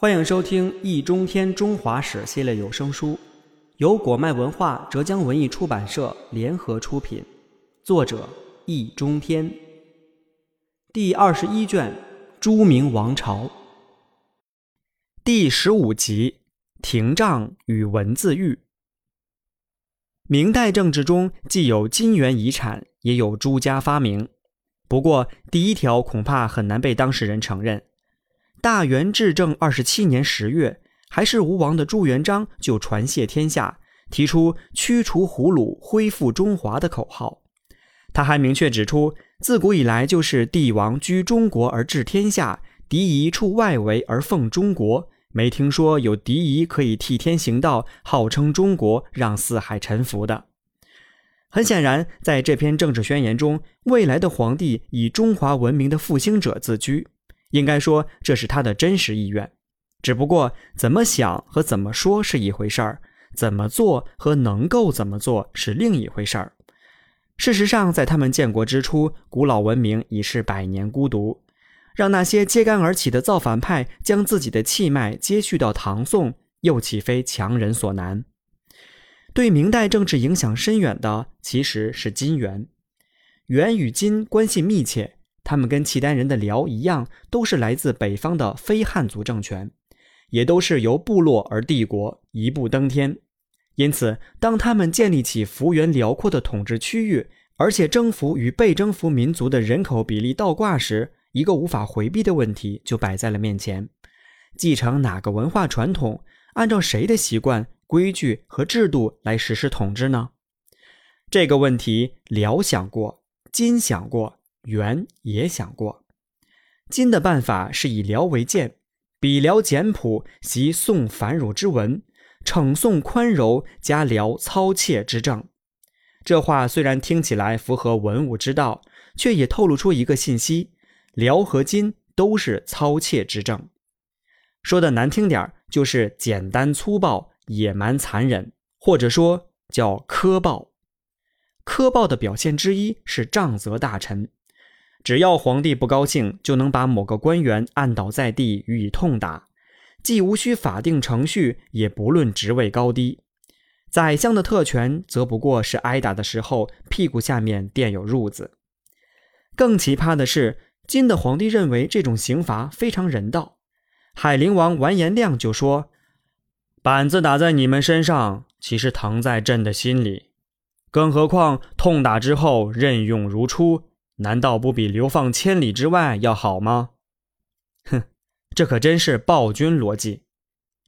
欢迎收听《易中天中华史》系列有声书，由果麦文化、浙江文艺出版社联合出品，作者易中天。第二十一卷《朱明王朝》第十五集《廷杖与文字狱》。明代政治中既有金元遗产，也有朱家发明，不过第一条恐怕很难被当事人承认。大元至正二十七年十月，还是吴王的朱元璋就传谢天下，提出驱除胡虏、恢复中华的口号。他还明确指出，自古以来就是帝王居中国而治天下，敌夷处外围而奉中国，没听说有敌夷可以替天行道，号称中国，让四海臣服的。很显然，在这篇政治宣言中，未来的皇帝以中华文明的复兴者自居。应该说，这是他的真实意愿，只不过怎么想和怎么说是一回事儿，怎么做和能够怎么做是另一回事儿。事实上，在他们建国之初，古老文明已是百年孤独，让那些揭竿而起的造反派将自己的气脉接续到唐宋，又岂非强人所难？对明代政治影响深远的，其实是金元，元与金关系密切。他们跟契丹人的辽一样，都是来自北方的非汉族政权，也都是由部落而帝国一步登天。因此，当他们建立起幅员辽阔的统治区域，而且征服与被征服民族的人口比例倒挂时，一个无法回避的问题就摆在了面前：继承哪个文化传统，按照谁的习惯、规矩和制度来实施统治呢？这个问题，辽想过，金想过。元也想过，金的办法是以辽为鉴，比辽简朴，习宋繁缛之文，称宋宽柔，加辽操切之政。这话虽然听起来符合文武之道，却也透露出一个信息：辽和金都是操切之政。说的难听点就是简单粗暴、野蛮残忍，或者说叫苛暴。苛暴的表现之一是杖责大臣。只要皇帝不高兴，就能把某个官员按倒在地予以痛打，既无需法定程序，也不论职位高低。宰相的特权则不过是挨打的时候屁股下面垫有褥子。更奇葩的是，金的皇帝认为这种刑罚非常人道。海陵王完颜亮就说：“板子打在你们身上，其实疼在朕的心里。更何况痛打之后任用如初。”难道不比流放千里之外要好吗？哼，这可真是暴君逻辑。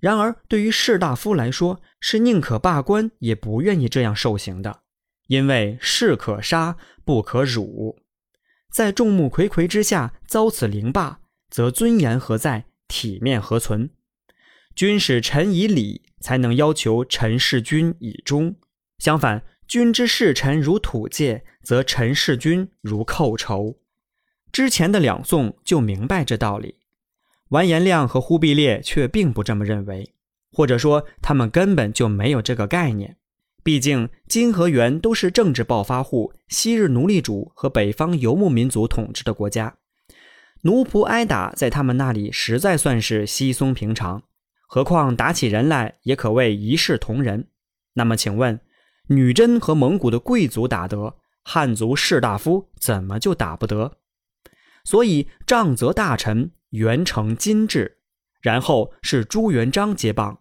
然而，对于士大夫来说，是宁可罢官，也不愿意这样受刑的，因为士可杀，不可辱。在众目睽睽之下遭此凌霸，则尊严何在？体面何存？君使臣以礼，才能要求臣事君以忠。相反。君之视臣如土芥，则臣视君如寇仇。之前的两宋就明白这道理，完颜亮和忽必烈却并不这么认为，或者说他们根本就没有这个概念。毕竟金和元都是政治暴发户、昔日奴隶主和北方游牧民族统治的国家，奴仆挨打在他们那里实在算是稀松平常，何况打起人来也可谓一视同仁。那么，请问？女真和蒙古的贵族打得，汉族士大夫怎么就打不得？所以杖责大臣元成金制，然后是朱元璋接棒。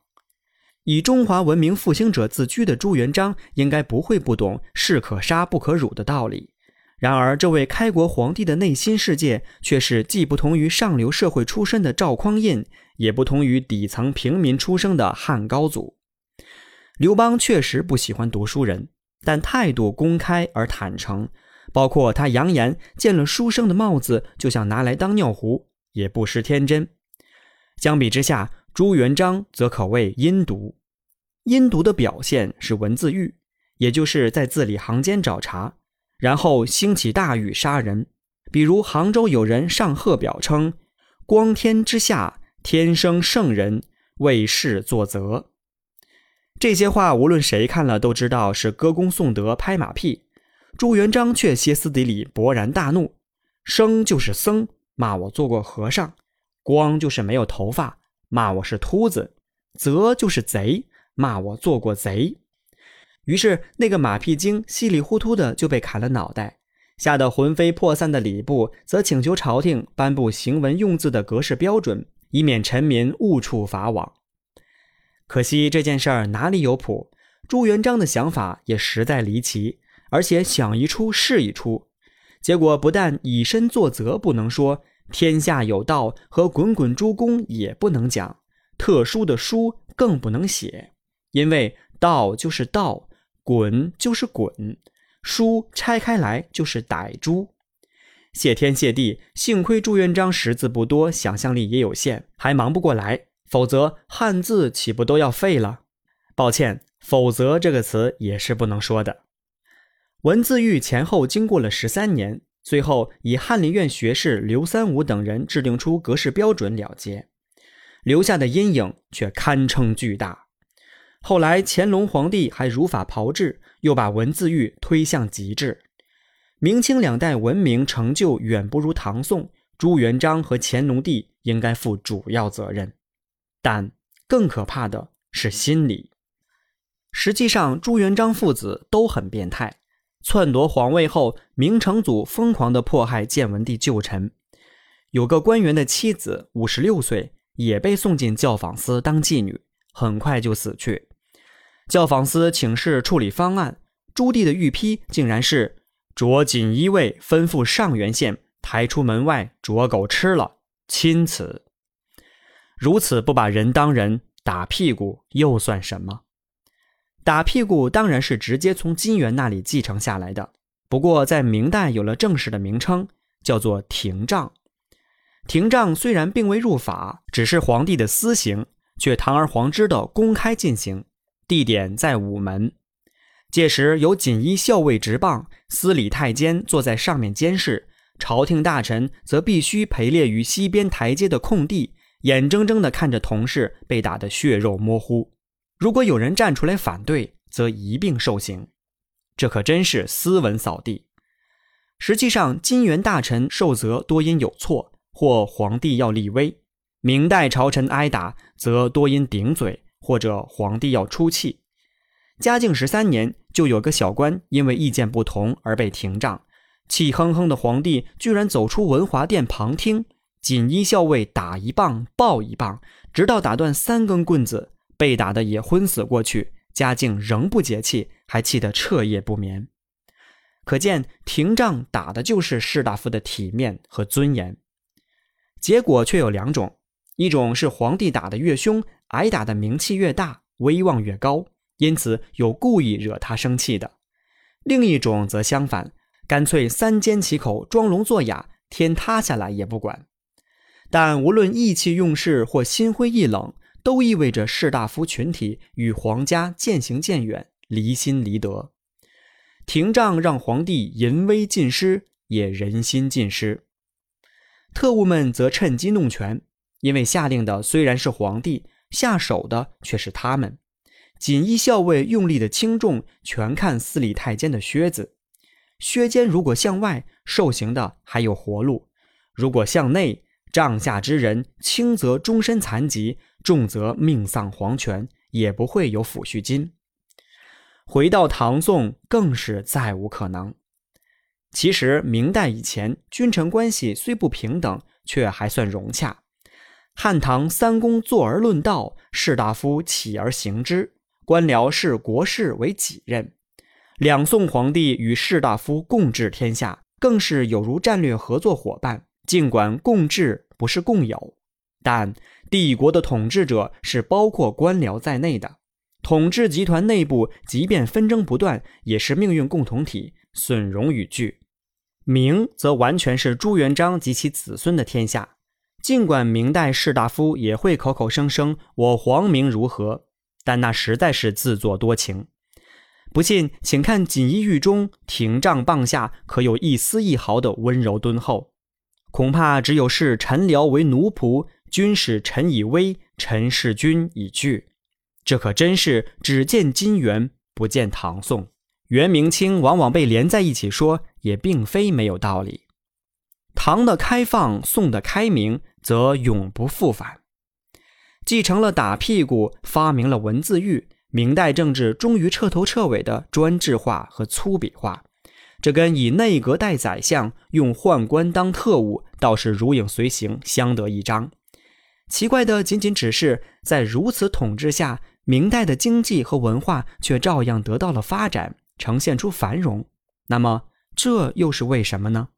以中华文明复兴者自居的朱元璋，应该不会不懂士可杀不可辱的道理。然而，这位开国皇帝的内心世界，却是既不同于上流社会出身的赵匡胤，也不同于底层平民出生的汉高祖。刘邦确实不喜欢读书人，但态度公开而坦诚，包括他扬言见了书生的帽子就想拿来当尿壶，也不失天真。相比之下，朱元璋则可谓阴毒。阴毒的表现是文字狱，也就是在字里行间找茬，然后兴起大狱杀人。比如杭州有人上贺表称：“光天之下，天生圣人，为世作则。”这些话，无论谁看了都知道是歌功颂德、拍马屁。朱元璋却歇斯底里、勃然大怒：“生就是僧，骂我做过和尚；光就是没有头发，骂我是秃子；则就是贼，骂我做过贼。于是那个马屁精稀里糊涂的就被砍了脑袋。吓得魂飞魄散的礼部，则请求朝廷颁布行文用字的格式标准，以免臣民误触法网。可惜这件事儿哪里有谱？朱元璋的想法也实在离奇，而且想一出是一出。结果不但以身作则不能说，天下有道和滚滚诸公也不能讲，特殊的书更不能写，因为道就是道，滚就是滚。书拆开来就是歹猪，谢天谢地，幸亏朱元璋识字不多，想象力也有限，还忙不过来，否则汉字岂不都要废了？抱歉，否则这个词也是不能说的。文字狱前后经过了十三年，最后以翰林院学士刘三五等人制定出格式标准了结，留下的阴影却堪称巨大。后来乾隆皇帝还如法炮制。又把文字狱推向极致，明清两代文明成就远不如唐宋，朱元璋和乾隆帝应该负主要责任。但更可怕的是心理。实际上，朱元璋父子都很变态，篡夺皇位后，明成祖疯狂地迫害建文帝旧臣，有个官员的妻子五十六岁，也被送进教坊司当妓女，很快就死去。教坊司请示处理方案，朱棣的御批竟然是着锦衣卫吩咐上元县抬出门外捉狗吃了，钦此。如此不把人当人，打屁股又算什么？打屁股当然是直接从金元那里继承下来的，不过在明代有了正式的名称，叫做廷杖。廷杖虽然并未入法，只是皇帝的私刑，却堂而皇之的公开进行。地点在午门，届时有锦衣校尉执棒，司礼太监坐在上面监视，朝廷大臣则必须陪列于西边台阶的空地，眼睁睁地看着同事被打得血肉模糊。如果有人站出来反对，则一并受刑。这可真是斯文扫地。实际上，金元大臣受责多因有错，或皇帝要立威；明代朝臣挨打，则多因顶嘴。或者皇帝要出气，嘉靖十三年就有个小官因为意见不同而被廷杖，气哼哼的皇帝居然走出文华殿旁听，锦衣校尉打一棒抱一棒，直到打断三根棍子，被打的也昏死过去。嘉靖仍不解气，还气得彻夜不眠。可见廷杖打的就是士大夫的体面和尊严，结果却有两种，一种是皇帝打得越凶。挨打的名气越大，威望越高，因此有故意惹他生气的；另一种则相反，干脆三缄其口，装聋作哑，天塌下来也不管。但无论意气用事或心灰意冷，都意味着士大夫群体与皇家渐行渐远，离心离德。廷杖让皇帝淫威尽失，也人心尽失。特务们则趁机弄权，因为下令的虽然是皇帝。下手的却是他们，锦衣校尉用力的轻重全看司礼太监的靴子，靴尖如果向外，受刑的还有活路；如果向内，帐下之人轻则终身残疾，重则命丧黄泉，也不会有抚恤金。回到唐宋，更是再无可能。其实明代以前，君臣关系虽不平等，却还算融洽。汉唐三公坐而论道，士大夫起而行之，官僚视国事为己任。两宋皇帝与士大夫共治天下，更是有如战略合作伙伴。尽管共治不是共有，但帝国的统治者是包括官僚在内的。统治集团内部，即便纷争不断，也是命运共同体，损荣与聚。明则完全是朱元璋及其子孙的天下。尽管明代士大夫也会口口声声“我皇明如何”，但那实在是自作多情。不信，请看锦衣玉中廷杖棒下可有一丝一毫的温柔敦厚？恐怕只有视臣僚为奴仆，君使臣以威，臣视君以惧。这可真是只见金元，不见唐宋。元明清往往被连在一起说，也并非没有道理。唐的开放，宋的开明。则永不复返。继承了打屁股，发明了文字狱，明代政治终于彻头彻尾的专制化和粗鄙化。这跟以内阁代宰相、用宦官当特务倒是如影随形，相得益彰。奇怪的仅仅只是在如此统治下，明代的经济和文化却照样得到了发展，呈现出繁荣。那么，这又是为什么呢？